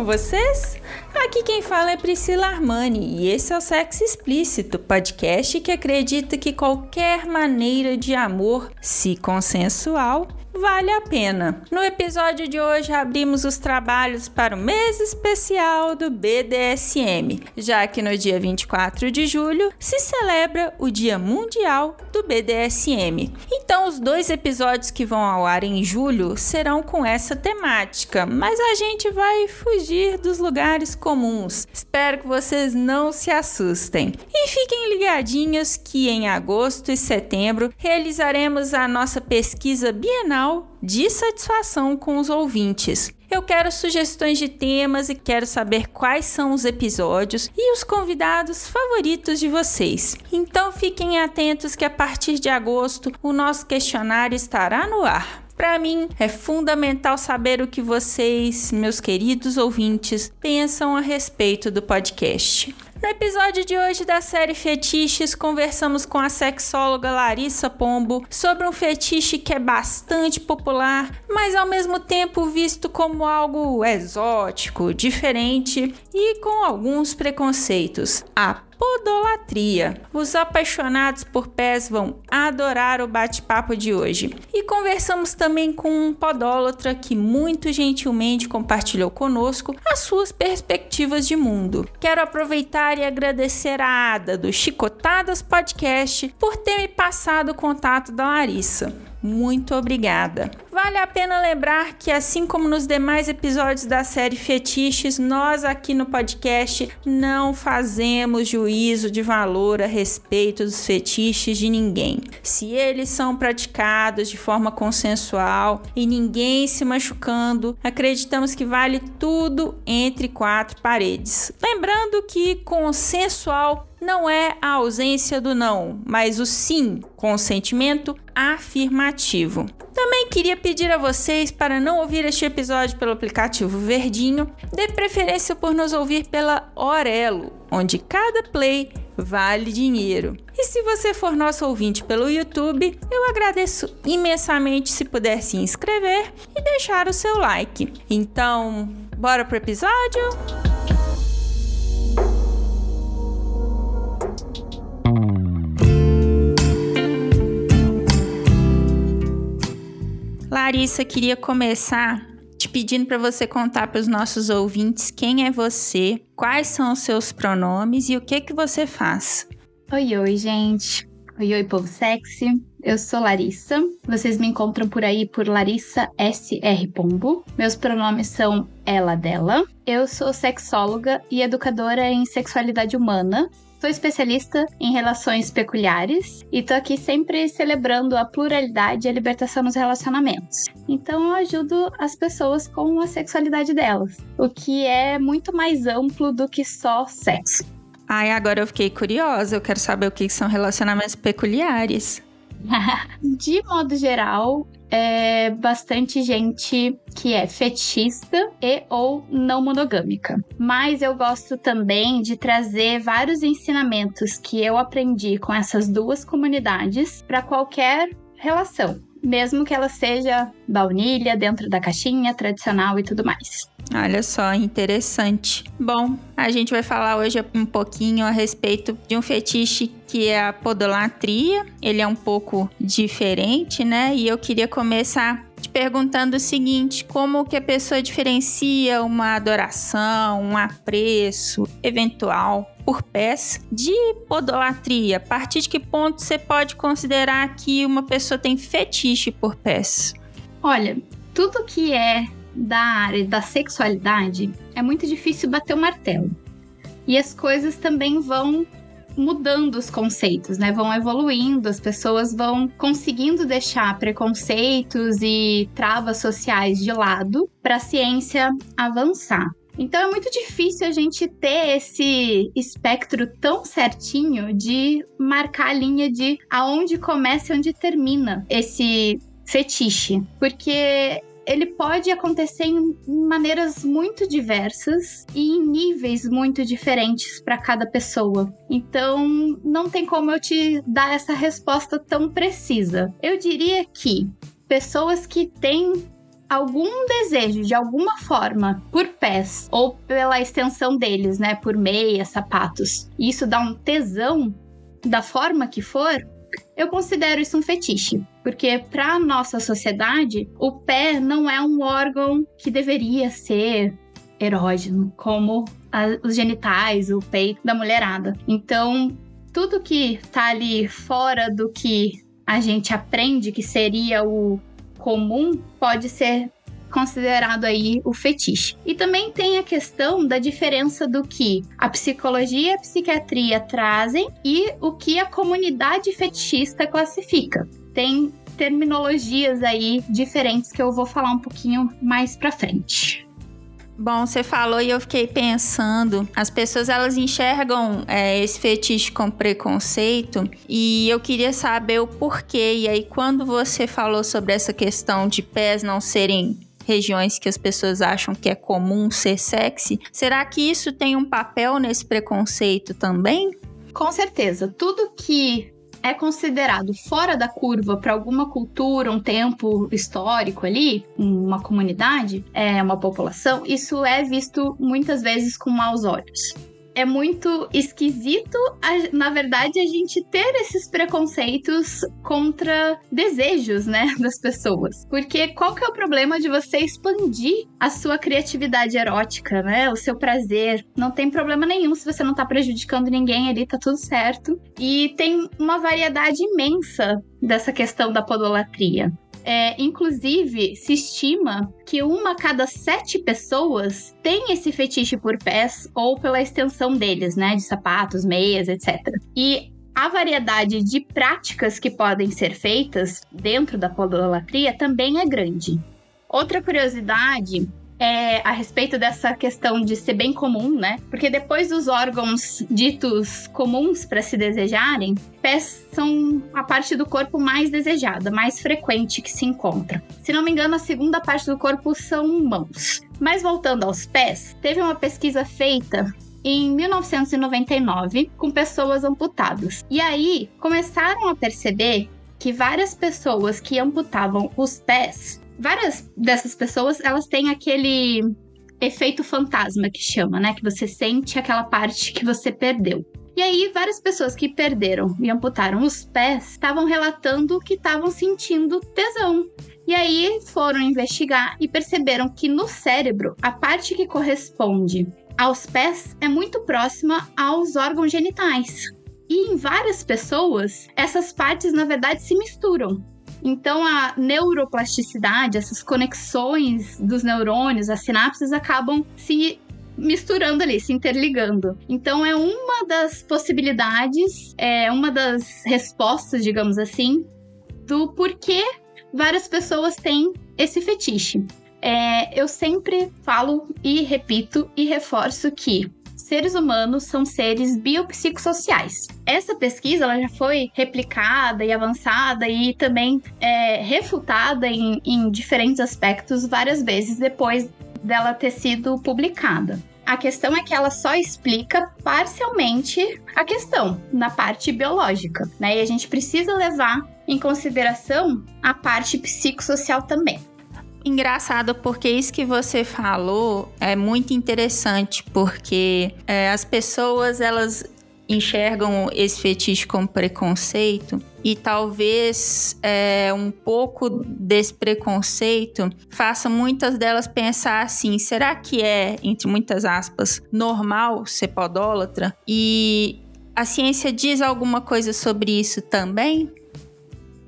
Com vocês? Aqui quem fala é Priscila Armani e esse é o Sexo Explícito, podcast que acredita que qualquer maneira de amor, se consensual, vale a pena. No episódio de hoje abrimos os trabalhos para o mês especial do BDSM, já que no dia 24 de julho se celebra o Dia Mundial do BDSM. Então os dois episódios que vão ao ar em julho serão com essa temática, mas a gente vai fugir dos lugares comuns. Espero que vocês não se assustem. E fiquem ligadinhos que em agosto e setembro realizaremos a nossa pesquisa bienal de satisfação com os ouvintes. Eu quero sugestões de temas e quero saber quais são os episódios e os convidados favoritos de vocês. Então fiquem atentos que a partir de agosto o nosso questionário estará no ar. Para mim, é fundamental saber o que vocês, meus queridos ouvintes, pensam a respeito do podcast. No episódio de hoje da série Fetiches, conversamos com a sexóloga Larissa Pombo sobre um fetiche que é bastante popular, mas ao mesmo tempo visto como algo exótico, diferente e com alguns preconceitos: a podolatria. Os apaixonados por pés vão adorar o bate-papo de hoje. E conversamos também com um podólatra que muito gentilmente compartilhou conosco as suas perspectivas de mundo. Quero aproveitar e agradecer a Ada do Chicotadas Podcast por ter me passado o contato da Larissa. Muito obrigada. Vale a pena lembrar que, assim como nos demais episódios da série Fetiches, nós aqui no podcast não fazemos juízo de valor a respeito dos fetiches de ninguém. Se eles são praticados de forma consensual e ninguém se machucando, acreditamos que vale tudo entre quatro paredes. Lembrando que consensual não é a ausência do não, mas o sim, consentimento afirmativo. Também queria pedir a vocês para não ouvir este episódio pelo aplicativo Verdinho, dê preferência por nos ouvir pela Orelo, onde cada play vale dinheiro. E se você for nosso ouvinte pelo YouTube, eu agradeço imensamente se puder se inscrever e deixar o seu like. Então, bora pro episódio? Larissa, queria começar te pedindo para você contar para os nossos ouvintes quem é você, quais são os seus pronomes e o que que você faz. Oi, oi, gente. Oi, oi, povo sexy. Eu sou Larissa. Vocês me encontram por aí por Larissa SR Pombo. Meus pronomes são ela, dela. Eu sou sexóloga e educadora em sexualidade humana Sou especialista em relações peculiares e tô aqui sempre celebrando a pluralidade e a libertação nos relacionamentos. Então eu ajudo as pessoas com a sexualidade delas, o que é muito mais amplo do que só sexo. Ai, agora eu fiquei curiosa, eu quero saber o que são relacionamentos peculiares. de modo geral, é bastante gente que é fetichista e ou não monogâmica. Mas eu gosto também de trazer vários ensinamentos que eu aprendi com essas duas comunidades para qualquer relação, mesmo que ela seja baunilha, dentro da caixinha, tradicional e tudo mais. Olha só, interessante. Bom, a gente vai falar hoje um pouquinho a respeito de um fetiche que é a podolatria. Ele é um pouco diferente, né? E eu queria começar te perguntando o seguinte: como que a pessoa diferencia uma adoração, um apreço eventual por pés de podolatria? A partir de que ponto você pode considerar que uma pessoa tem fetiche por pés? Olha, tudo que é da área da sexualidade é muito difícil bater o martelo. E as coisas também vão mudando os conceitos, né? Vão evoluindo, as pessoas vão conseguindo deixar preconceitos e travas sociais de lado para a ciência avançar. Então é muito difícil a gente ter esse espectro tão certinho de marcar a linha de aonde começa e onde termina esse fetiche, porque ele pode acontecer em maneiras muito diversas e em níveis muito diferentes para cada pessoa. Então, não tem como eu te dar essa resposta tão precisa. Eu diria que pessoas que têm algum desejo de alguma forma por pés ou pela extensão deles, né, por meia, sapatos, isso dá um tesão da forma que for, eu considero isso um fetiche, porque para nossa sociedade, o pé não é um órgão que deveria ser erógeno, como a, os genitais, o peito da mulherada. Então, tudo que tá ali fora do que a gente aprende que seria o comum pode ser considerado aí o fetiche. E também tem a questão da diferença do que a psicologia e a psiquiatria trazem e o que a comunidade fetichista classifica. Tem terminologias aí diferentes que eu vou falar um pouquinho mais para frente. Bom, você falou e eu fiquei pensando, as pessoas elas enxergam é, esse fetiche com preconceito e eu queria saber o porquê. E aí, quando você falou sobre essa questão de pés não serem regiões que as pessoas acham que é comum ser sexy, será que isso tem um papel nesse preconceito também? Com certeza. Tudo que é considerado fora da curva para alguma cultura, um tempo histórico ali, uma comunidade, é uma população, isso é visto muitas vezes com maus olhos é muito esquisito, na verdade, a gente ter esses preconceitos contra desejos, né, das pessoas. Porque qual que é o problema de você expandir a sua criatividade erótica, né, o seu prazer? Não tem problema nenhum se você não tá prejudicando ninguém ali, tá tudo certo. E tem uma variedade imensa dessa questão da podolatria. É, inclusive, se estima que uma a cada sete pessoas tem esse fetiche por pés ou pela extensão deles, né? De sapatos, meias, etc. E a variedade de práticas que podem ser feitas dentro da podolatria também é grande. Outra curiosidade é, a respeito dessa questão de ser bem comum, né? Porque depois dos órgãos ditos comuns para se desejarem, pés são a parte do corpo mais desejada, mais frequente que se encontra. Se não me engano, a segunda parte do corpo são mãos. Mas voltando aos pés, teve uma pesquisa feita em 1999 com pessoas amputadas. E aí começaram a perceber que várias pessoas que amputavam os pés várias dessas pessoas, elas têm aquele efeito fantasma que chama, né? Que você sente aquela parte que você perdeu. E aí, várias pessoas que perderam e amputaram os pés estavam relatando que estavam sentindo tesão. E aí foram investigar e perceberam que no cérebro, a parte que corresponde aos pés é muito próxima aos órgãos genitais. E em várias pessoas, essas partes na verdade se misturam. Então, a neuroplasticidade, essas conexões dos neurônios, as sinapses acabam se misturando ali, se interligando. Então, é uma das possibilidades, é uma das respostas, digamos assim, do porquê várias pessoas têm esse fetiche. É, eu sempre falo e repito e reforço que seres humanos são seres biopsicossociais. Essa pesquisa ela já foi replicada e avançada e também é, refutada em, em diferentes aspectos várias vezes depois dela ter sido publicada. A questão é que ela só explica parcialmente a questão na parte biológica, né? E a gente precisa levar em consideração a parte psicossocial também. Engraçado porque isso que você falou é muito interessante, porque é, as pessoas elas enxergam esse fetiche como preconceito e talvez é, um pouco desse preconceito faça muitas delas pensar assim: será que é, entre muitas aspas, normal ser podólatra? E a ciência diz alguma coisa sobre isso também?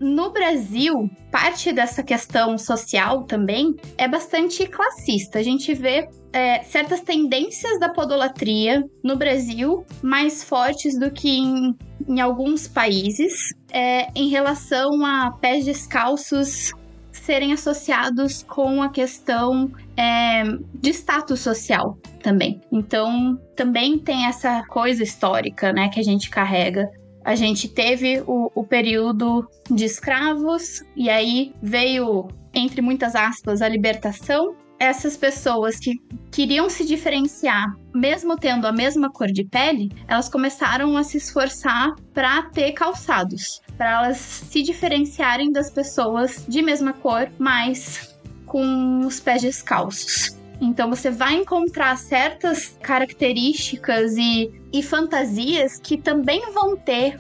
No Brasil, parte dessa questão social também é bastante classista. A gente vê é, certas tendências da podolatria no Brasil mais fortes do que em, em alguns países é, em relação a pés descalços serem associados com a questão é, de status social também. Então, também tem essa coisa histórica, né, que a gente carrega. A gente teve o, o período de escravos, e aí veio, entre muitas aspas, a libertação, essas pessoas que queriam se diferenciar, mesmo tendo a mesma cor de pele, elas começaram a se esforçar para ter calçados, para elas se diferenciarem das pessoas de mesma cor, mas com os pés descalços. Então você vai encontrar certas características e, e fantasias que também vão ter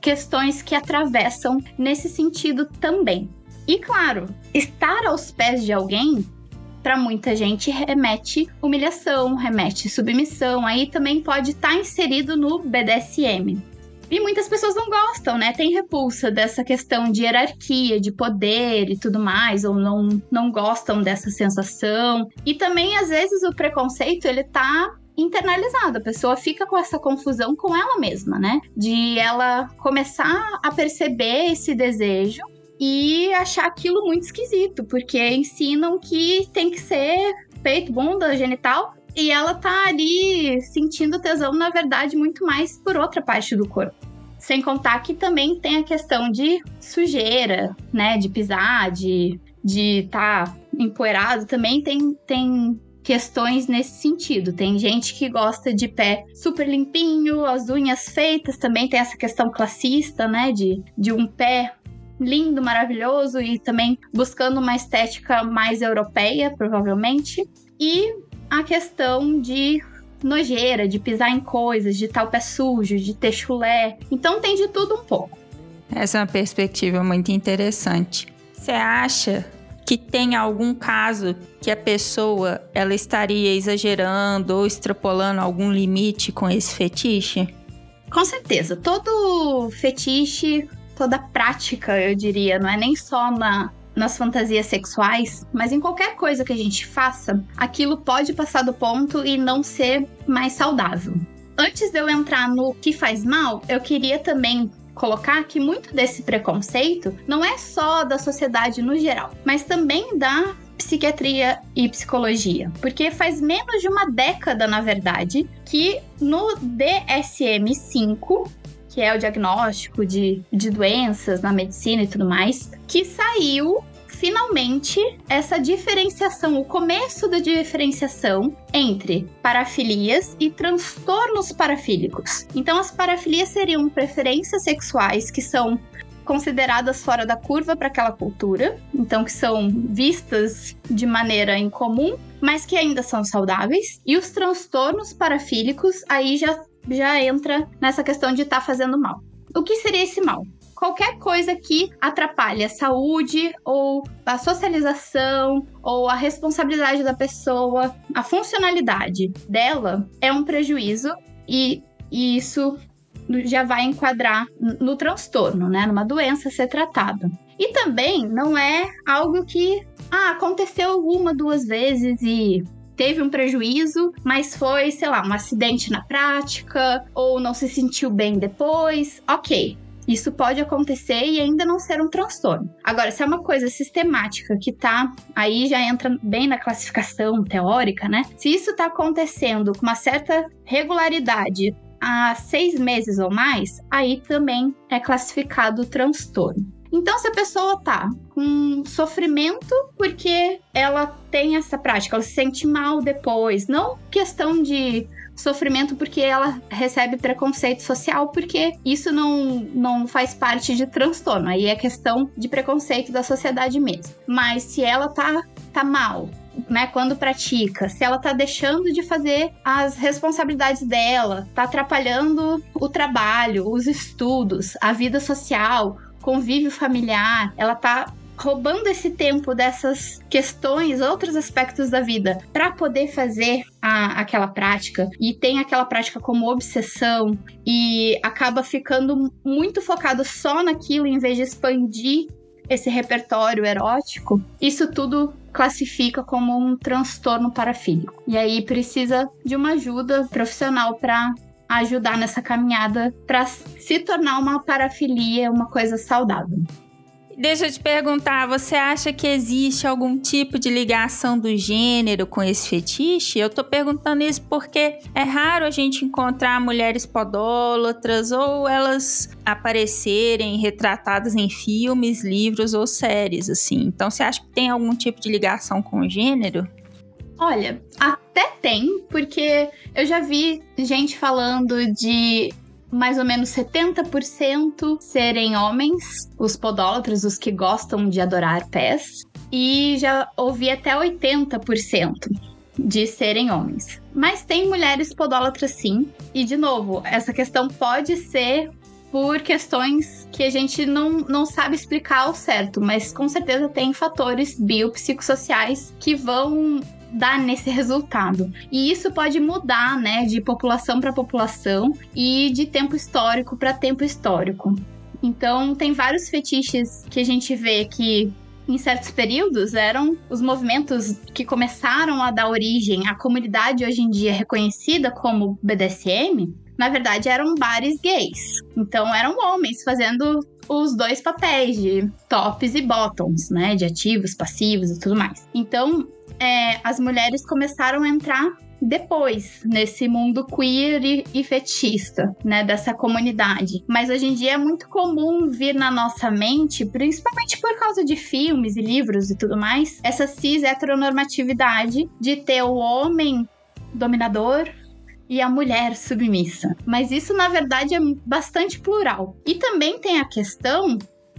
questões que atravessam nesse sentido também. E claro, estar aos pés de alguém para muita gente remete humilhação, remete submissão, aí também pode estar tá inserido no BDSM. E muitas pessoas não gostam, né? Tem repulsa dessa questão de hierarquia, de poder e tudo mais, ou não, não gostam dessa sensação. E também, às vezes, o preconceito, ele tá internalizado. A pessoa fica com essa confusão com ela mesma, né? De ela começar a perceber esse desejo e achar aquilo muito esquisito, porque ensinam que tem que ser peito, bunda, genital, e ela tá ali sentindo tesão, na verdade, muito mais por outra parte do corpo. Sem contar que também tem a questão de sujeira, né? De pisar, de de estar tá empoeirado. Também tem, tem questões nesse sentido. Tem gente que gosta de pé super limpinho, as unhas feitas. Também tem essa questão classista, né? De, de um pé lindo, maravilhoso e também buscando uma estética mais europeia, provavelmente. E a questão de nojeira, de pisar em coisas, de tal pé sujo, de ter chulé. Então tem de tudo um pouco. Essa é uma perspectiva muito interessante. Você acha que tem algum caso que a pessoa ela estaria exagerando ou extrapolando algum limite com esse fetiche? Com certeza, todo fetiche toda prática, eu diria, não é nem só na, nas fantasias sexuais, mas em qualquer coisa que a gente faça, aquilo pode passar do ponto e não ser mais saudável. Antes de eu entrar no que faz mal, eu queria também colocar que muito desse preconceito não é só da sociedade no geral, mas também da psiquiatria e psicologia, porque faz menos de uma década, na verdade, que no DSM-5 que é o diagnóstico de, de doenças na medicina e tudo mais, que saiu finalmente essa diferenciação, o começo da diferenciação entre parafilias e transtornos parafílicos. Então, as parafilias seriam preferências sexuais que são consideradas fora da curva para aquela cultura, então que são vistas de maneira incomum, mas que ainda são saudáveis. E os transtornos parafílicos aí já já entra nessa questão de estar tá fazendo mal. O que seria esse mal? Qualquer coisa que atrapalhe a saúde ou a socialização ou a responsabilidade da pessoa, a funcionalidade dela é um prejuízo e, e isso já vai enquadrar no transtorno, né? Numa doença ser tratada. E também não é algo que ah, aconteceu uma, duas vezes e teve um prejuízo, mas foi, sei lá, um acidente na prática ou não se sentiu bem depois. Ok, isso pode acontecer e ainda não ser um transtorno. Agora, se é uma coisa sistemática que tá, aí já entra bem na classificação teórica, né? Se isso tá acontecendo com uma certa regularidade há seis meses ou mais, aí também é classificado transtorno. Então, se a pessoa tá com sofrimento porque ela tem essa prática, ela se sente mal depois, não questão de sofrimento porque ela recebe preconceito social, porque isso não, não faz parte de transtorno, aí é questão de preconceito da sociedade mesmo. Mas se ela tá, tá mal, né, quando pratica, se ela tá deixando de fazer as responsabilidades dela, tá atrapalhando o trabalho, os estudos, a vida social, convívio familiar, ela tá roubando esse tempo dessas questões, outros aspectos da vida, para poder fazer a, aquela prática e tem aquela prática como obsessão e acaba ficando muito focado só naquilo em vez de expandir esse repertório erótico, isso tudo classifica como um transtorno parafílico. E aí precisa de uma ajuda profissional para ajudar nessa caminhada para se tornar uma parafilia uma coisa saudável. Deixa eu te perguntar, você acha que existe algum tipo de ligação do gênero com esse fetiche? Eu tô perguntando isso porque é raro a gente encontrar mulheres podólatras ou elas aparecerem retratadas em filmes, livros ou séries, assim. Então, você acha que tem algum tipo de ligação com o gênero? Olha, até tem, porque eu já vi gente falando de mais ou menos 70% serem homens, os podólatras, os que gostam de adorar pés, e já ouvi até 80% de serem homens. Mas tem mulheres podólatras sim, e de novo, essa questão pode ser por questões que a gente não, não sabe explicar ao certo, mas com certeza tem fatores biopsicossociais que vão dar nesse resultado. E isso pode mudar, né, de população para população e de tempo histórico para tempo histórico. Então, tem vários fetiches que a gente vê que em certos períodos eram os movimentos que começaram a dar origem à comunidade hoje em dia reconhecida como BDSM, na verdade eram bares gays. Então eram homens fazendo os dois papéis de tops e bottoms, né, de ativos, passivos e tudo mais. Então, é, as mulheres começaram a entrar depois nesse mundo queer e, fetista, né, dessa comunidade. Mas hoje em dia é muito comum vir na nossa mente, principalmente por causa de filmes e livros e tudo mais, essa cis heteronormatividade de ter o homem dominador e a mulher submissa. Mas isso na verdade é bastante plural. E também tem a questão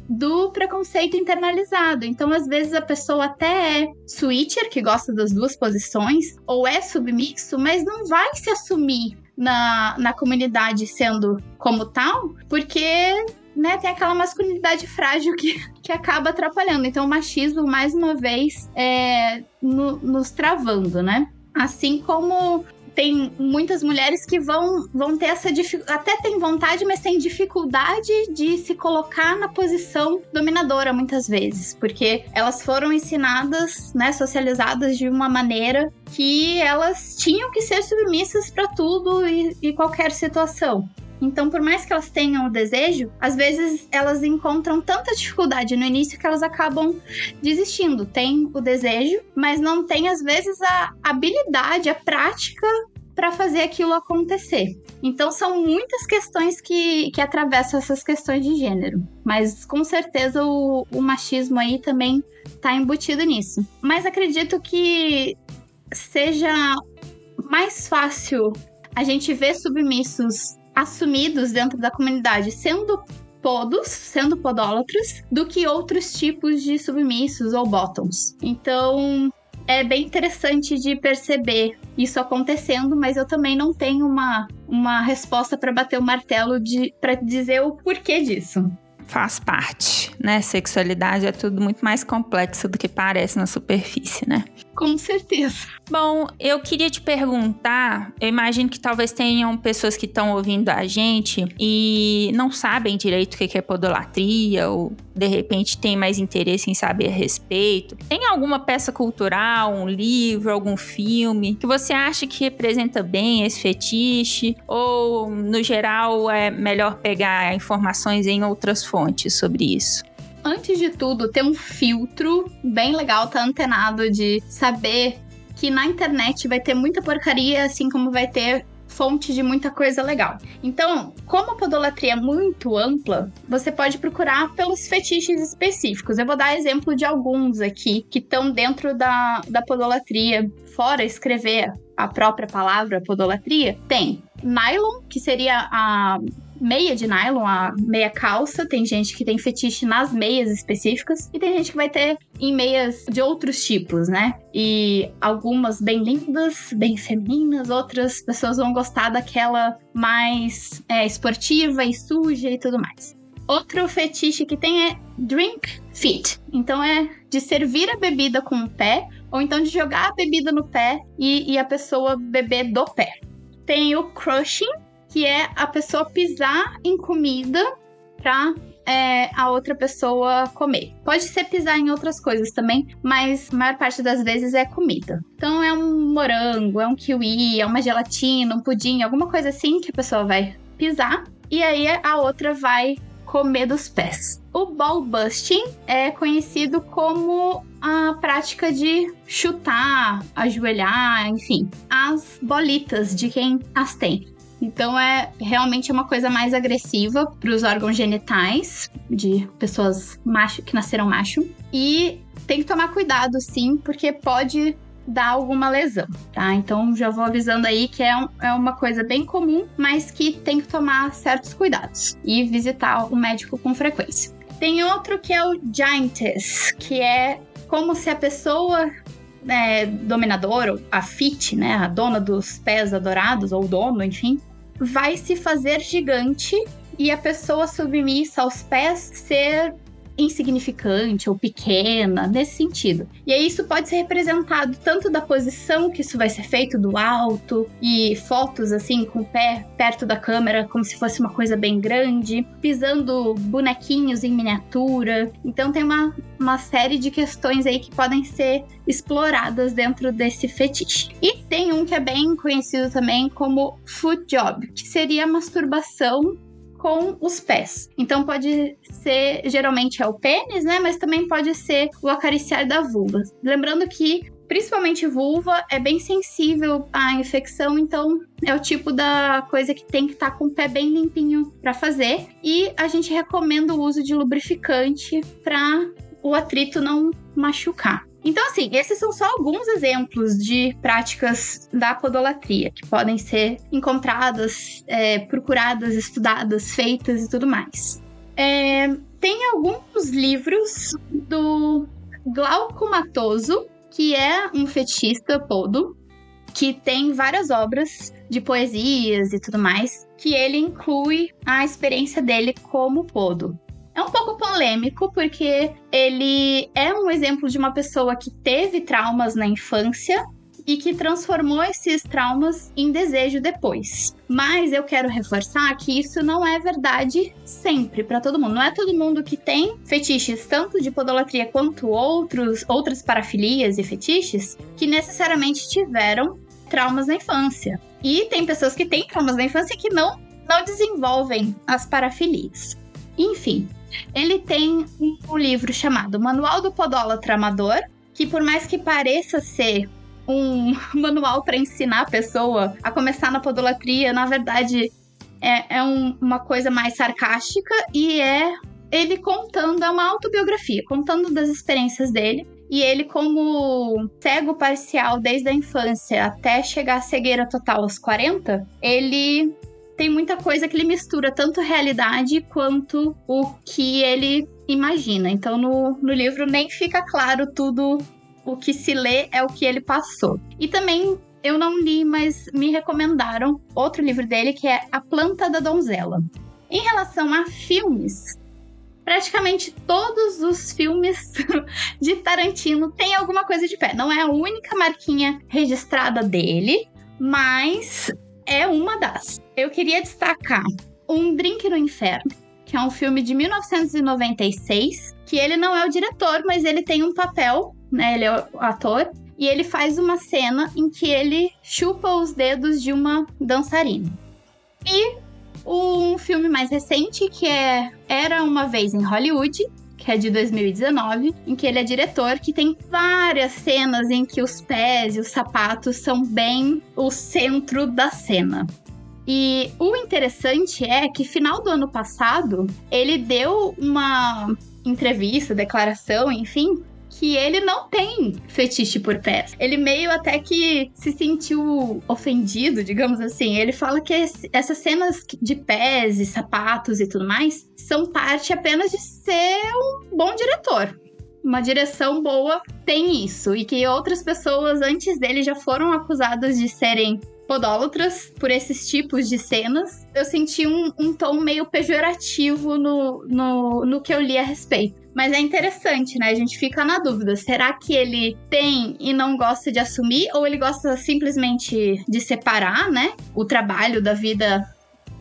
do preconceito internalizado. Então, às vezes, a pessoa até é switcher, que gosta das duas posições, ou é submixo, mas não vai se assumir na, na comunidade sendo como tal, porque né, tem aquela masculinidade frágil que, que acaba atrapalhando. Então, o machismo, mais uma vez, é no, nos travando, né? Assim como tem muitas mulheres que vão, vão ter essa dificuldade, até tem vontade, mas tem dificuldade de se colocar na posição dominadora muitas vezes, porque elas foram ensinadas, né, socializadas de uma maneira que elas tinham que ser submissas para tudo e, e qualquer situação. Então, por mais que elas tenham o desejo, às vezes elas encontram tanta dificuldade no início que elas acabam desistindo. Tem o desejo, mas não tem, às vezes, a habilidade, a prática para fazer aquilo acontecer. Então, são muitas questões que, que atravessam essas questões de gênero. Mas, com certeza, o, o machismo aí também está embutido nisso. Mas acredito que seja mais fácil a gente ver submissos assumidos dentro da comunidade sendo podos, sendo podólatras, do que outros tipos de submissos ou bottoms. Então, é bem interessante de perceber isso acontecendo, mas eu também não tenho uma, uma resposta para bater o martelo de para dizer o porquê disso faz parte, né? Sexualidade é tudo muito mais complexo do que parece na superfície, né? Com certeza. Bom, eu queria te perguntar, eu imagino que talvez tenham pessoas que estão ouvindo a gente e não sabem direito o que é podolatria ou de repente tem mais interesse em saber a respeito. Tem alguma peça cultural, um livro, algum filme que você acha que representa bem esse fetiche ou no geral é melhor pegar informações em outras fontes sobre isso? Antes de tudo, ter um filtro bem legal, tá antenado de saber que na internet vai ter muita porcaria, assim como vai ter fonte de muita coisa legal. Então, como a podolatria é muito ampla, você pode procurar pelos fetiches específicos. Eu vou dar exemplo de alguns aqui que estão dentro da, da podolatria, fora escrever a própria palavra podolatria. Tem nylon, que seria a meia de nylon, a meia calça. Tem gente que tem fetiche nas meias específicas. E tem gente que vai ter em meias de outros tipos, né? E algumas bem lindas, bem femininas, outras pessoas vão gostar daquela mais é, esportiva e suja e tudo mais. Outro fetiche que tem é drink fit. Então é de servir a bebida com o pé, ou então de jogar a bebida no pé e, e a pessoa beber do pé. Tem o crushing, que é a pessoa pisar em comida pra é, a outra pessoa comer. Pode ser pisar em outras coisas também, mas a maior parte das vezes é comida. Então é um morango, é um kiwi, é uma gelatina, um pudim, alguma coisa assim que a pessoa vai pisar e aí a outra vai comer dos pés. O ball busting é conhecido como a prática de chutar, ajoelhar, enfim, as bolitas de quem as tem. Então é realmente uma coisa mais agressiva para os órgãos genitais de pessoas macho que nasceram macho e tem que tomar cuidado sim, porque pode dar alguma lesão, tá? Então já vou avisando aí que é, um, é uma coisa bem comum, mas que tem que tomar certos cuidados e visitar o médico com frequência. Tem outro que é o Giantess, que é como se a pessoa é, dominadora, a fit, né, a dona dos pés adorados, ou dono, enfim, vai se fazer gigante e a pessoa submissa aos pés ser insignificante ou pequena, nesse sentido. E aí isso pode ser representado tanto da posição que isso vai ser feito do alto e fotos assim com o pé perto da câmera como se fosse uma coisa bem grande, pisando bonequinhos em miniatura. Então tem uma, uma série de questões aí que podem ser exploradas dentro desse fetiche. E tem um que é bem conhecido também como foot job, que seria a masturbação com os pés. Então pode ser, geralmente é o pênis, né? Mas também pode ser o acariciar da vulva. Lembrando que principalmente vulva é bem sensível à infecção, então é o tipo da coisa que tem que estar tá com o pé bem limpinho para fazer. E a gente recomenda o uso de lubrificante para o atrito não machucar. Então, assim, esses são só alguns exemplos de práticas da podolatria que podem ser encontradas, é, procuradas, estudadas, feitas e tudo mais. É, tem alguns livros do Glauco Matoso, que é um fetichista podo, que tem várias obras de poesias e tudo mais, que ele inclui a experiência dele como podo. É um pouco polêmico, porque ele é um exemplo de uma pessoa que teve traumas na infância e que transformou esses traumas em desejo depois. Mas eu quero reforçar que isso não é verdade sempre para todo mundo. Não é todo mundo que tem fetiches tanto de podolatria quanto outros outras parafilias e fetiches que necessariamente tiveram traumas na infância. E tem pessoas que têm traumas na infância que não não desenvolvem as parafilias. Enfim, ele tem um livro chamado Manual do Podólatra Amador, que por mais que pareça ser um manual para ensinar a pessoa a começar na podolatria, na verdade é, é um, uma coisa mais sarcástica e é ele contando, é uma autobiografia, contando das experiências dele. E ele, como cego parcial desde a infância até chegar à cegueira total aos 40, ele tem muita coisa que ele mistura tanto realidade quanto o que ele imagina. Então no, no livro nem fica claro tudo o que se lê é o que ele passou. E também eu não li, mas me recomendaram outro livro dele que é A Planta da Donzela. Em relação a filmes, praticamente todos os filmes de Tarantino têm alguma coisa de pé. Não é a única marquinha registrada dele, mas é uma das. Eu queria destacar Um Drink no Inferno, que é um filme de 1996, que ele não é o diretor, mas ele tem um papel, né? Ele é o ator. E ele faz uma cena em que ele chupa os dedos de uma dançarina. E um filme mais recente, que é Era Uma Vez em Hollywood, que é de 2019, em que ele é diretor, que tem várias cenas em que os pés e os sapatos são bem o centro da cena. E o interessante é que final do ano passado ele deu uma entrevista, declaração, enfim, que ele não tem fetiche por pés. Ele meio até que se sentiu ofendido, digamos assim. Ele fala que essas cenas de pés e sapatos e tudo mais são parte apenas de ser um bom diretor. uma direção boa tem isso. E que outras pessoas antes dele já foram acusadas de serem podólatras por esses tipos de cenas. Eu senti um, um tom meio pejorativo no, no, no que eu li a respeito. Mas é interessante, né? A gente fica na dúvida: será que ele tem e não gosta de assumir? Ou ele gosta simplesmente de separar, né? O trabalho da vida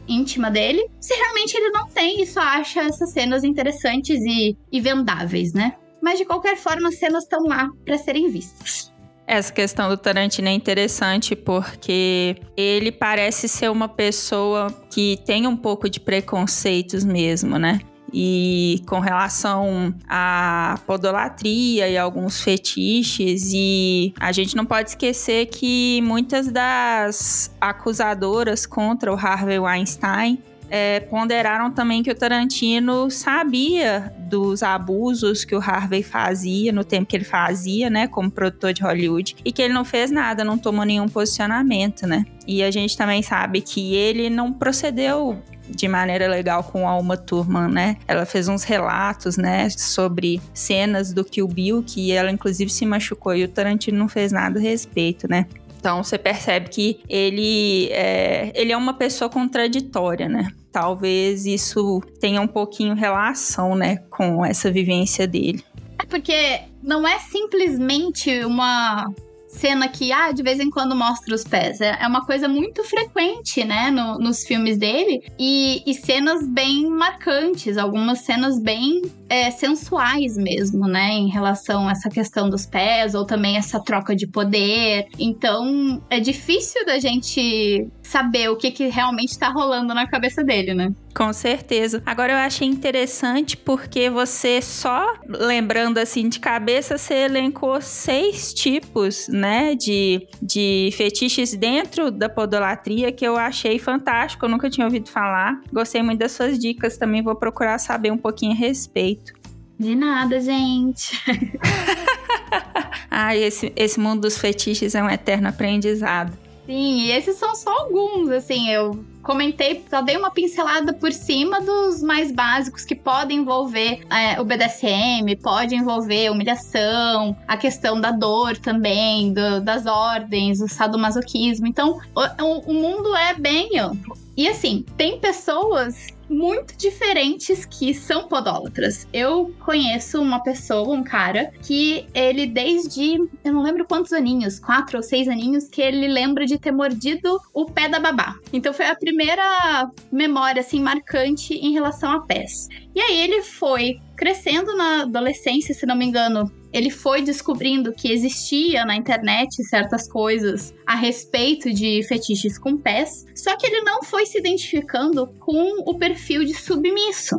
íntima dele? Se realmente ele não tem e só acha essas cenas interessantes e, e vendáveis, né? Mas de qualquer forma, as cenas estão lá para serem vistas. Essa questão do Tarantino é interessante porque ele parece ser uma pessoa que tem um pouco de preconceitos mesmo, né? e com relação à podolatria e alguns fetiches e a gente não pode esquecer que muitas das acusadoras contra o Harvey Weinstein é, ponderaram também que o Tarantino sabia dos abusos que o Harvey fazia no tempo que ele fazia, né, como produtor de Hollywood, e que ele não fez nada, não tomou nenhum posicionamento, né? E a gente também sabe que ele não procedeu de maneira legal com a Uma Thurman, né? Ela fez uns relatos, né, sobre cenas do Kill Bill que ela inclusive se machucou e o Tarantino não fez nada a respeito, né? Então você percebe que ele é, ele é uma pessoa contraditória, né? Talvez isso tenha um pouquinho relação, né, com essa vivência dele. É porque não é simplesmente uma cena que, ah, de vez em quando mostra os pés. É, é uma coisa muito frequente, né, no, nos filmes dele. E, e, cenas bem marcantes, algumas cenas bem é, sensuais mesmo, né, em relação a essa questão dos pés, ou também essa troca de poder. Então, é difícil da gente saber o que, que realmente tá rolando na cabeça dele, né? Com certeza. Agora eu achei interessante porque você só lembrando assim de cabeça, você elencou seis tipos, né, de, de fetiches dentro da podolatria que eu achei fantástico. Eu nunca tinha ouvido falar. Gostei muito das suas dicas também. Vou procurar saber um pouquinho a respeito. De nada, gente. ah, esse, esse mundo dos fetiches é um eterno aprendizado. Sim, e esses são só alguns, assim, eu comentei, só dei uma pincelada por cima dos mais básicos que podem envolver é, o BDSM, pode envolver humilhação, a questão da dor também, do, das ordens, o sadomasoquismo. Então, o, o mundo é bem amplo. E assim, tem pessoas muito diferentes que são podólatras. Eu conheço uma pessoa, um cara, que ele desde, eu não lembro quantos aninhos, quatro ou seis aninhos, que ele lembra de ter mordido o pé da babá. Então foi a primeira memória, assim, marcante em relação a pés. E aí ele foi crescendo na adolescência, se não me engano, ele foi descobrindo que existia na internet certas coisas a respeito de fetiches com pés, só que ele não foi se identificando com o perfil de submisso.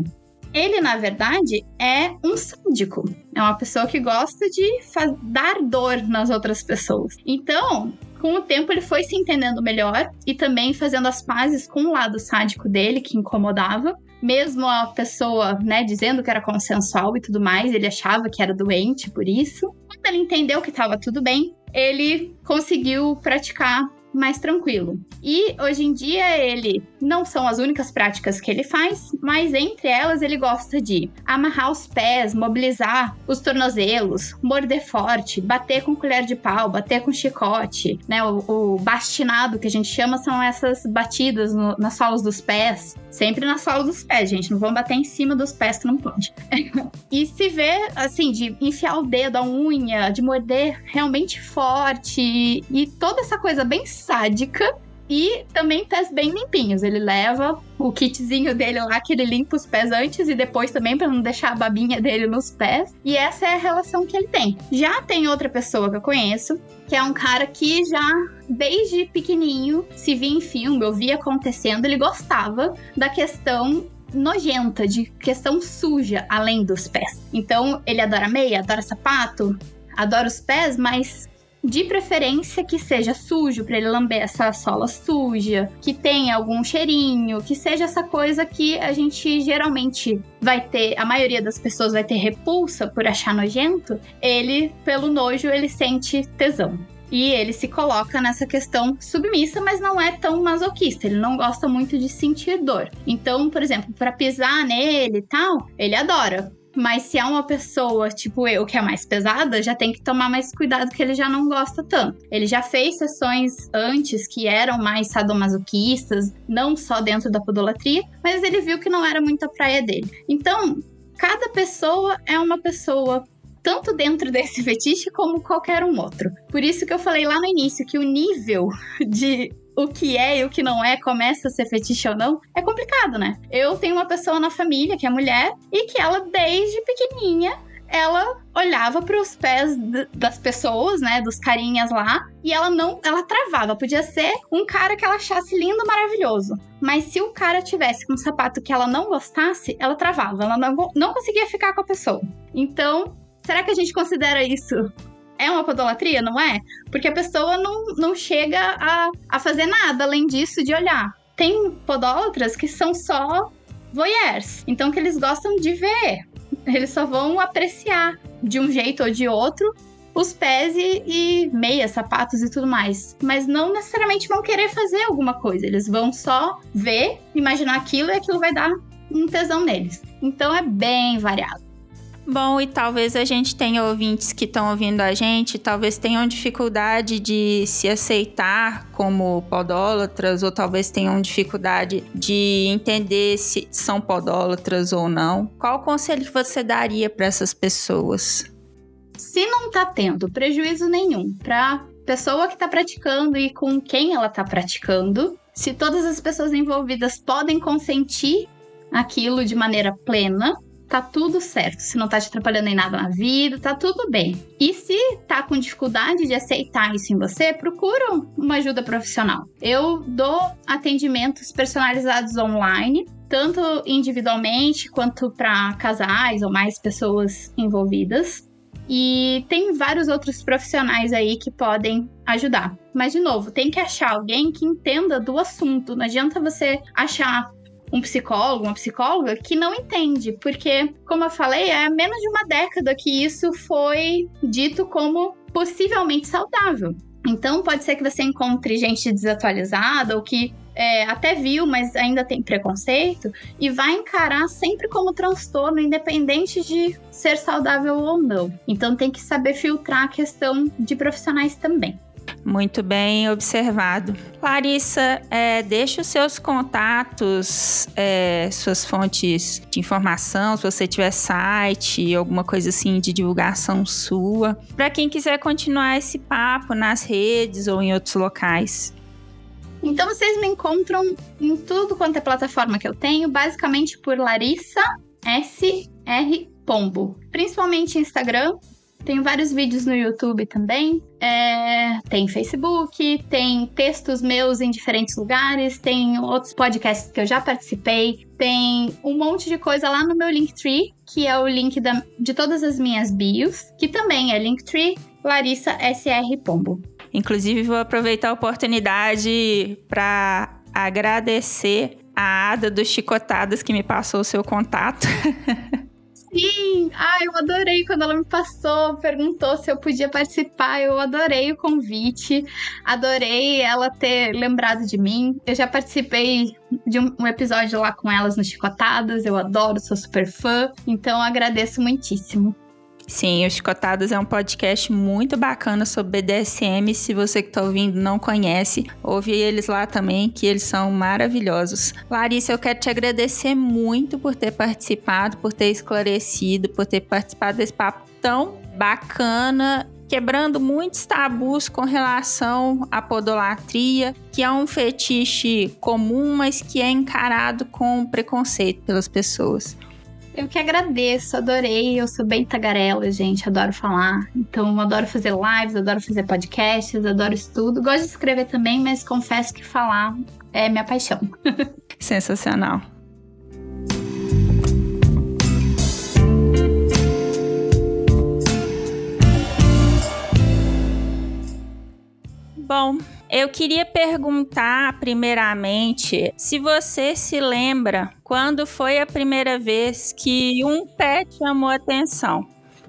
Ele, na verdade, é um sádico. É uma pessoa que gosta de dar dor nas outras pessoas. Então, com o tempo ele foi se entendendo melhor e também fazendo as pazes com o lado sádico dele, que incomodava. Mesmo a pessoa, né, dizendo que era consensual e tudo mais, ele achava que era doente por isso. Quando ele entendeu que estava tudo bem, ele conseguiu praticar mais tranquilo. E hoje em dia ele não são as únicas práticas que ele faz, mas entre elas ele gosta de amarrar os pés, mobilizar os tornozelos, morder forte, bater com colher de pau, bater com chicote, né? O, o bastinado que a gente chama são essas batidas no, nas solas dos pés, sempre nas solas dos pés, gente, não vamos bater em cima dos pés que não pode. e se vê assim de enfiar o dedo, a unha, de morder realmente forte e toda essa coisa bem sádica e também pés bem limpinhos. Ele leva o kitzinho dele lá, que ele limpa os pés antes e depois também, para não deixar a babinha dele nos pés. E essa é a relação que ele tem. Já tem outra pessoa que eu conheço, que é um cara que já, desde pequenininho, se via em filme, eu via acontecendo, ele gostava da questão nojenta, de questão suja, além dos pés. Então, ele adora meia, adora sapato, adora os pés, mas de preferência que seja sujo para ele lamber essa sola suja, que tenha algum cheirinho, que seja essa coisa que a gente geralmente vai ter, a maioria das pessoas vai ter repulsa por achar nojento, ele, pelo nojo, ele sente tesão. E ele se coloca nessa questão submissa, mas não é tão masoquista. Ele não gosta muito de sentir dor. Então, por exemplo, para pisar nele e tal, ele adora Mas se é uma pessoa, tipo eu, que é mais pesada, já tem que tomar mais cuidado que ele já não gosta tanto. Ele já fez sessões antes que eram mais sadomasoquistas, não só dentro da podolatria, mas ele viu que não era muito a praia dele. Então, cada pessoa é uma pessoa tanto dentro desse fetiche como qualquer um outro. Por isso que eu falei lá no início que o nível de o que é e o que não é começa a ser fetiche ou não, é complicado, né? Eu tenho uma pessoa na família que é mulher e que ela, desde pequenininha, ela olhava para os pés das pessoas, né, dos carinhas lá, e ela não, ela travava. Podia ser um cara que ela achasse lindo, maravilhoso, mas se o cara tivesse com um sapato que ela não gostasse, ela travava, ela não, não conseguia ficar com a pessoa. Então, será que a gente considera isso é uma podolatria, não é? Porque a pessoa não, não chega a, a fazer nada além disso de olhar. Tem podólatras que são só voyeurs, então que eles gostam de ver. Eles só vão apreciar de um jeito ou de outro os pés e, e meias, sapatos e tudo mais. Mas não necessariamente vão querer fazer alguma coisa. Eles vão só ver, imaginar aquilo e aquilo vai dar um tesão neles. Então é bem variado. Bom, e talvez a gente tenha ouvintes que estão ouvindo a gente, talvez tenham dificuldade de se aceitar como podólatras, ou talvez tenham dificuldade de entender se são podólatras ou não. Qual conselho você daria para essas pessoas? Se não está tendo prejuízo nenhum para pessoa que está praticando e com quem ela está praticando, se todas as pessoas envolvidas podem consentir aquilo de maneira plena, tá tudo certo. Se não tá te atrapalhando em nada na vida, tá tudo bem. E se tá com dificuldade de aceitar isso em você, procura uma ajuda profissional. Eu dou atendimentos personalizados online, tanto individualmente quanto para casais ou mais pessoas envolvidas. E tem vários outros profissionais aí que podem ajudar. Mas, de novo, tem que achar alguém que entenda do assunto. Não adianta você achar um psicólogo, uma psicóloga que não entende, porque, como eu falei, é menos de uma década que isso foi dito como possivelmente saudável. Então, pode ser que você encontre gente desatualizada ou que é, até viu, mas ainda tem preconceito, e vai encarar sempre como transtorno, independente de ser saudável ou não. Então, tem que saber filtrar a questão de profissionais também. Muito bem observado. Larissa, é, deixa os seus contatos, é, suas fontes de informação, se você tiver site, alguma coisa assim de divulgação sua, para quem quiser continuar esse papo nas redes ou em outros locais. Então vocês me encontram em tudo quanto é plataforma que eu tenho, basicamente por Larissa SR Pombo, principalmente Instagram, tenho vários vídeos no YouTube também. É, tem Facebook, tem textos meus em diferentes lugares, tem outros podcasts que eu já participei, tem um monte de coisa lá no meu Linktree, que é o link da, de todas as minhas bios, que também é Linktree Larissa SR Pombo. Inclusive, vou aproveitar a oportunidade para agradecer a Ada dos Chicotadas que me passou o seu contato. Sim! Ah, eu adorei quando ela me passou, perguntou se eu podia participar. Eu adorei o convite, adorei ela ter lembrado de mim. Eu já participei de um, episódio lá com elas no Chicotadas, eu adoro, sou super fã, então agradeço muitíssimo. Sim, o Chicotadas é um podcast muito bacana sobre BDSM. Se você que está ouvindo não conhece, ouve eles lá também, que eles são maravilhosos. Larissa, eu quero te agradecer muito por ter participado, por ter esclarecido, por ter participado desse papo tão bacana quebrando muitos tabus com relação à podolatria, que é um fetiche comum, mas que é encarado com preconceito pelas pessoas. Eu que agradeço, adorei. Eu sou bem tagarela, gente, adoro falar. Então, adoro fazer lives, adoro fazer podcasts, adoro estudo. Gosto de escrever também, mas confesso que falar é minha paixão. Sensacional. Bom, eu queria perguntar, primeiramente, se você se lembra quando foi a primeira vez que um pet chamou atenção.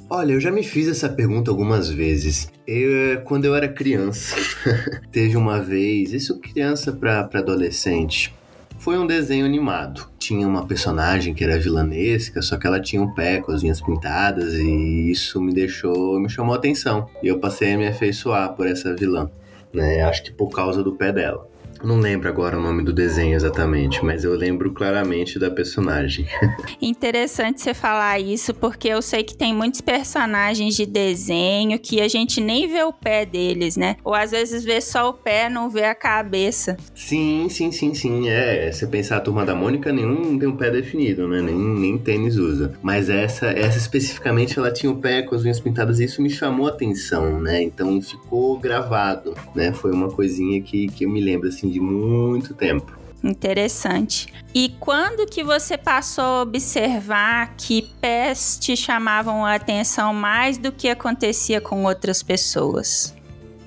Olha, eu já me fiz essa pergunta algumas vezes. Eu, quando eu era criança, teve uma vez, isso criança para adolescente, foi um desenho animado. Tinha uma personagem que era vilanesca, só que ela tinha um pé com as unhas pintadas e isso me deixou, me chamou a atenção. E eu passei a me afeiçoar por essa vilã, né? Acho que por causa do pé dela. Não lembro agora o nome do desenho exatamente, mas eu lembro claramente da personagem. Interessante você falar isso, porque eu sei que tem muitos personagens de desenho que a gente nem vê o pé deles, né? Ou às vezes vê só o pé, não vê a cabeça. Sim, sim, sim, sim. É, você pensar a turma da Mônica, nenhum tem um pé definido, né? Nem, nem tênis usa. Mas essa, essa especificamente, ela tinha o pé com as unhas pintadas e isso me chamou a atenção, né? Então ficou gravado, né? Foi uma coisinha que, que eu me lembro, assim, de muito tempo. Interessante. E quando que você passou a observar que pés te chamavam a atenção mais do que acontecia com outras pessoas?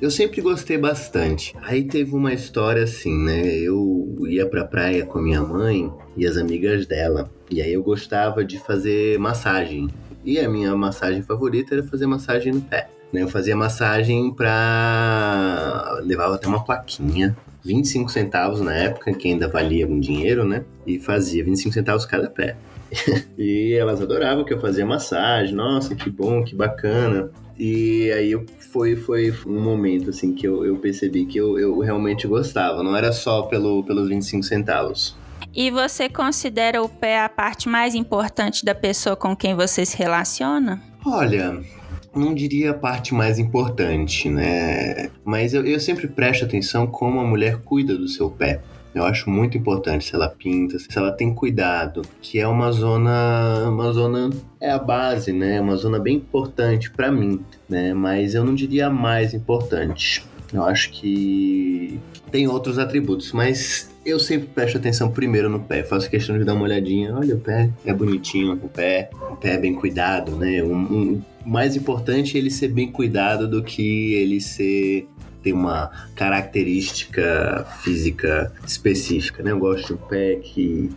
Eu sempre gostei bastante. Aí teve uma história assim, né? Eu ia pra praia com a minha mãe e as amigas dela. E aí eu gostava de fazer massagem. E a minha massagem favorita era fazer massagem no pé. Né? Eu fazia massagem pra. levava até uma plaquinha 25 centavos na época, que ainda valia um dinheiro, né? E fazia 25 centavos cada pé. e elas adoravam que eu fazia massagem. Nossa, que bom, que bacana. E aí foi, foi um momento assim que eu, eu percebi que eu, eu realmente gostava. Não era só pelo, pelos 25 centavos. E você considera o pé a parte mais importante da pessoa com quem você se relaciona? Olha, não diria a parte mais importante, né? Mas eu, eu sempre presto atenção como a mulher cuida do seu pé. Eu acho muito importante se ela pinta, se ela tem cuidado, que é uma zona, uma zona é a base, né? Uma zona bem importante para mim, né? Mas eu não diria a mais importante. Eu acho que tem outros atributos, mas eu sempre presto atenção primeiro no pé. Faço questão de dar uma olhadinha. Olha, o pé é bonitinho, o pé, o pé é bem cuidado, né? Um, um, mais importante é ele ser bem cuidado do que ele ser ter uma característica física específica, né? Eu gosto de um pé que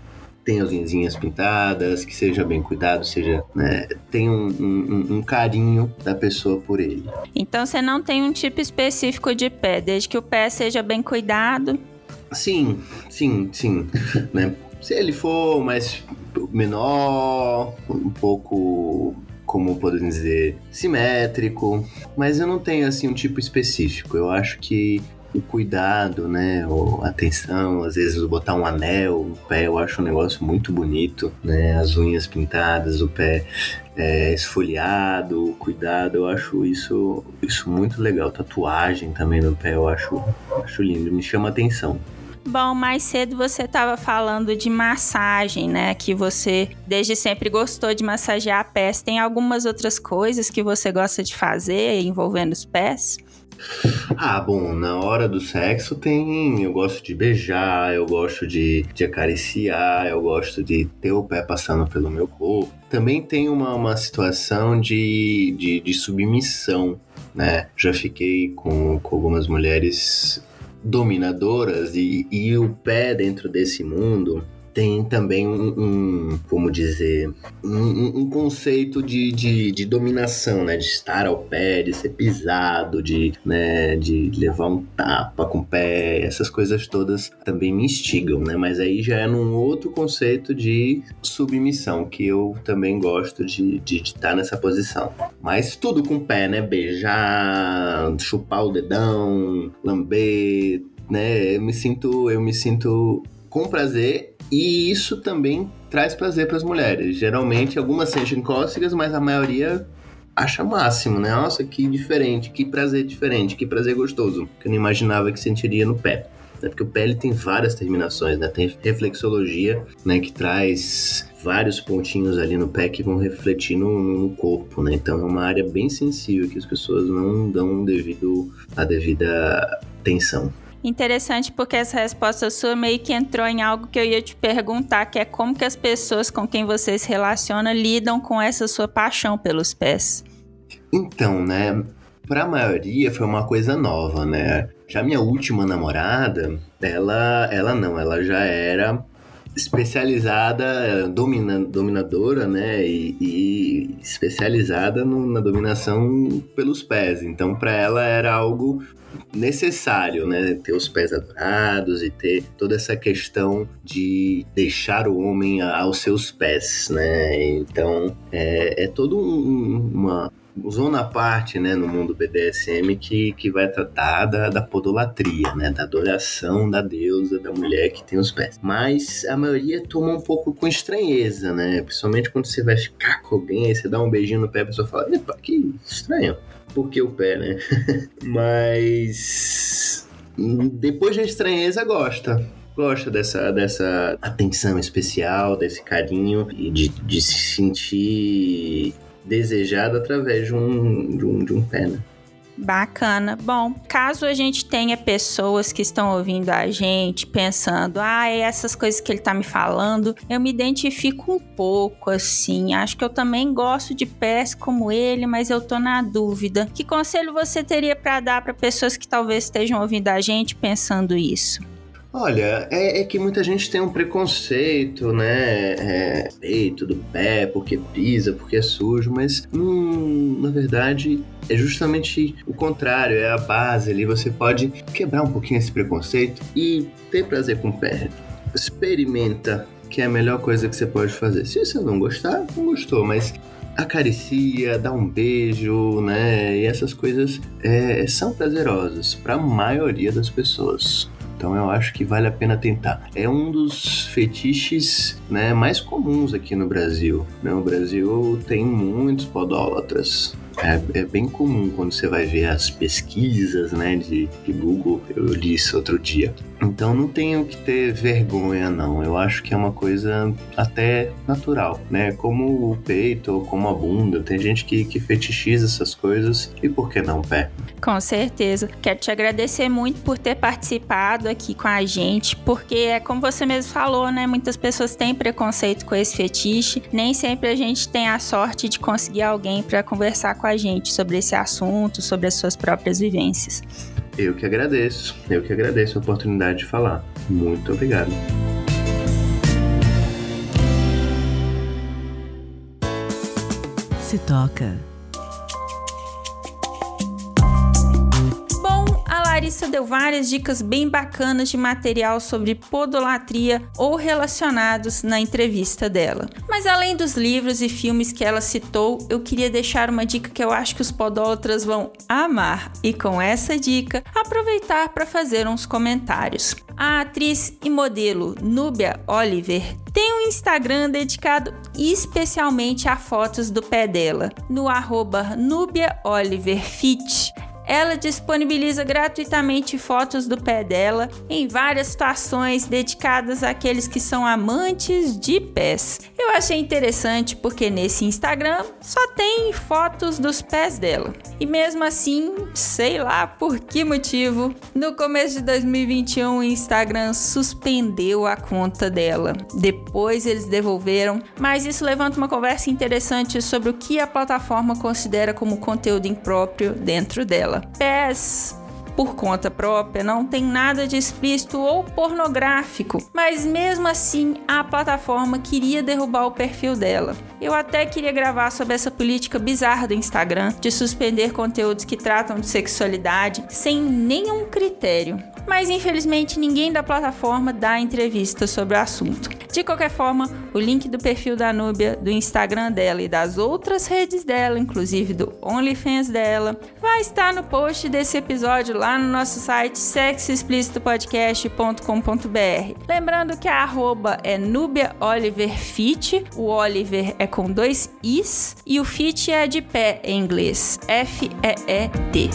tenha as unhas pintadas, que seja bem cuidado, seja, né, tem um, um, um, carinho da pessoa por ele. Então você não tem um tipo específico de pé, desde que o pé seja bem cuidado. Sim, sim, sim, né? Se ele for mais menor, um pouco como podemos dizer, simétrico, mas eu não tenho assim um tipo específico. Eu acho que o cuidado, né, a atenção, às vezes botar um anel no pé, eu acho um negócio muito bonito, né, as unhas pintadas, o pé é, esfoliado, cuidado, eu acho isso, isso muito legal. Tatuagem também no pé, eu acho, acho lindo, me chama atenção. Bom, mais cedo você estava falando de massagem, né? Que você desde sempre gostou de massagear pés. Tem algumas outras coisas que você gosta de fazer envolvendo os pés? Ah, bom, na hora do sexo tem. Eu gosto de beijar, eu gosto de, de acariciar, eu gosto de ter o pé passando pelo meu corpo. Também tem uma, uma situação de, de, de submissão, né? Já fiquei com, com algumas mulheres dominadoras e, e o pé dentro desse mundo tem também um, um como dizer, um, um conceito de, de, de, dominação, né? De estar ao pé, de ser pisado, de, né? de levar um tapa com o pé, essas coisas todas também me instigam, né? Mas aí já é num outro conceito de submissão, que eu também gosto de, de, de estar nessa posição. Mas tudo com o pé, né? Beijar, chupar o dedão, lamber, né? Eu me sinto, eu me sinto com prazer e isso também traz prazer para as mulheres. Geralmente, algumas sentem cócegas, mas a maioria acha máximo, né? Nossa, que diferente, que prazer diferente, que prazer gostoso. Que eu não imaginava que sentiria no pé. Né? Porque o pé ele tem várias terminações, né? Tem reflexologia, né? Que traz vários pontinhos ali no pé que vão refletir no, no, corpo, né? Então é uma área bem sensível que as pessoas não dão devido a devida atenção. Interessante porque essa resposta sua meio que entrou em algo que eu ia te perguntar, que é como que as pessoas com quem você se relaciona lidam com essa sua paixão pelos pés. Então, né, para a maioria foi uma coisa nova, né? Já minha última namorada, ela, ela não, ela já era especializada, domina, dominadora, né? E, e especializada no, na dominação pelos pés. Então, para ela era algo necessário, né? Ter os pés adorados e ter toda essa questão de deixar o homem aos seus pés, né? Então, é, é todo um, uma zona à parte, né, no mundo BDSM que, que vai tratar da, da podolatria, né, da adoração da deusa, da mulher que tem os pés. Mas a maioria toma um pouco com estranheza, né, principalmente quando você vai ficar com alguém, aí você dá um beijinho no pé, a pessoa fala, epa, que estranho. Por que o pé, né? Mas depois da estranheza gosta gosta dessa, dessa atenção especial, desse carinho e de, de se sentir desejado através de um, de um, de um pé, né? Bacana. Bom, caso a gente tenha pessoas que estão ouvindo a gente pensando, ah, é essas coisas que ele tá me falando, eu me identifico um pouco assim. Acho que eu também gosto de pés como ele, mas eu tô na dúvida. Que conselho você teria para dar para pessoas que talvez estejam ouvindo a gente pensando isso? Olha, é, é, que muita gente tem um preconceito, né? É, peito do pé, porque pisa, porque é sujo, mas hum, na verdade é justamente o contrário, é a base ali. Você pode quebrar um pouquinho esse preconceito e ter prazer com o pé. Experimenta, que é a melhor coisa que você pode fazer. Se você não gostar, não gostou, mas acaricia, dá um beijo, né? E essas coisas é, são prazerosas para a maioria das pessoas. Então eu acho que vale a pena tentar. É um dos fetiches né, mais comuns aqui no Brasil. Né? O Brasil tem muitos podólatras. É, é, bem comum quando você vai ver as pesquisas né, de, de Google. Eu li isso outro dia. Então não tenho que ter vergonha, não. Eu acho que é uma coisa até natural, né? Como o peito ou como a bunda. Tem gente que, que fetichiza essas coisas e por que não pé? Com certeza. Quero te agradecer muito por ter participado aqui com a gente, porque é como você mesmo falou, né? Muitas pessoas têm preconceito com esse fetiche. Nem sempre a gente tem a sorte de conseguir alguém para conversar com a gente sobre esse assunto, sobre as suas próprias vivências. Eu que agradeço, eu que agradeço a oportunidade de falar. Muito obrigado. Se toca. Larissa deu várias dicas bem bacanas de material sobre podolatria ou relacionados na entrevista dela. Mas além dos livros e filmes que ela citou, eu queria deixar uma dica que eu acho que os podólatras vão amar e com essa dica aproveitar para fazer uns comentários. A atriz e modelo Núbia Oliver tem um Instagram dedicado especialmente a fotos do pé dela, no arroba Núbia Oliver Fit. Ela disponibiliza gratuitamente fotos do pé dela em várias situações dedicadas àqueles que são amantes de pés. Eu achei interessante porque nesse Instagram só tem fotos dos pés dela. E mesmo assim, sei lá por que motivo, no começo de 2021 o Instagram suspendeu a conta dela. Depois eles devolveram, mas isso levanta uma conversa interessante sobre o que a plataforma considera como conteúdo impróprio dentro dela. Pés por conta própria, não tem nada de explícito ou pornográfico, mas mesmo assim a plataforma queria derrubar o perfil dela. Eu até queria gravar sobre essa política bizarra do Instagram de suspender conteúdos que tratam de sexualidade sem nenhum critério mas infelizmente ninguém da plataforma dá entrevista sobre o assunto. De qualquer forma, o link do perfil da Núbia, do Instagram dela e das outras redes dela, inclusive do OnlyFans dela, vai estar no post desse episódio lá no nosso site sexoexplicitopodcast.com.br. Lembrando que a arroba é Núbia Oliver Fit, o Oliver é com dois Is e o Fit é de pé em inglês, F-E-E-T.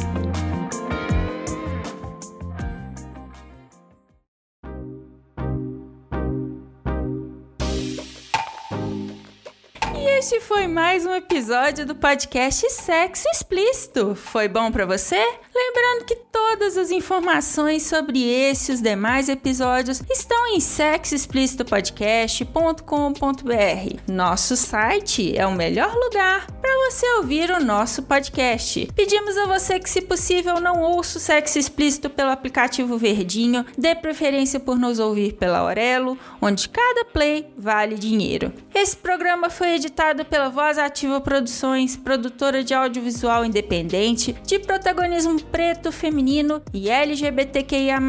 Este foi mais um episódio do podcast Sexo Explícito. Foi bom para você? Lembrando que todas as informações sobre esse e os demais episódios estão em sexoexplicitopodcast.com.br. Nosso site é o melhor lugar para você ouvir o nosso podcast. Pedimos a você que, se possível, não ouça o Sexo Explícito pelo aplicativo Verdinho, dê preferência por nos ouvir pela Aurelo, onde cada play vale dinheiro. Esse programa foi editado pela Voz Ativa Produções, produtora de audiovisual independente, de protagonismo preto, feminino e LGBTQIA+.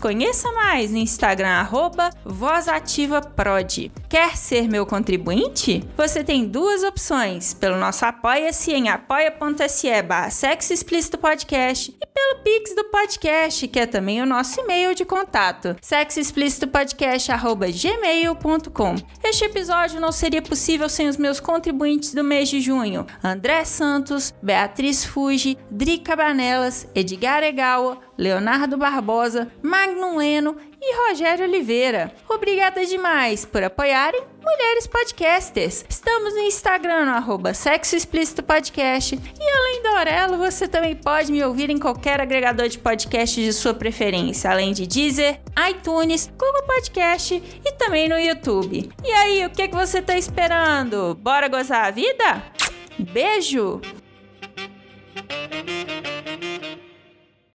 Conheça mais no Instagram, arroba VozAtivaProd. Quer ser meu contribuinte? Você tem duas opções, pelo nosso Apoia-se em apoia.se barra Sexo Explícito Podcast e pelo Pix do podcast, que é também o nosso e-mail de contato, sexoexplicitopodcast.gmail.com. Este episódio não seria possível sem os meus contribuintes do mês de junho, André Santos, Beatriz Fuji, Drica Banelas, Edgar Egawa, Leonardo Barbosa, Magnum Leno e Rogério Oliveira. Obrigada demais por apoiarem Mulheres Podcasters. Estamos no Instagram, no arroba Sexo Explícito Podcast. E além da Aurelo, você também pode me ouvir em qualquer agregador de podcast de sua preferência, além de Deezer, iTunes, Google Podcast e também no YouTube. E aí, o que, é que você está esperando? Bora gozar a vida? Beijo!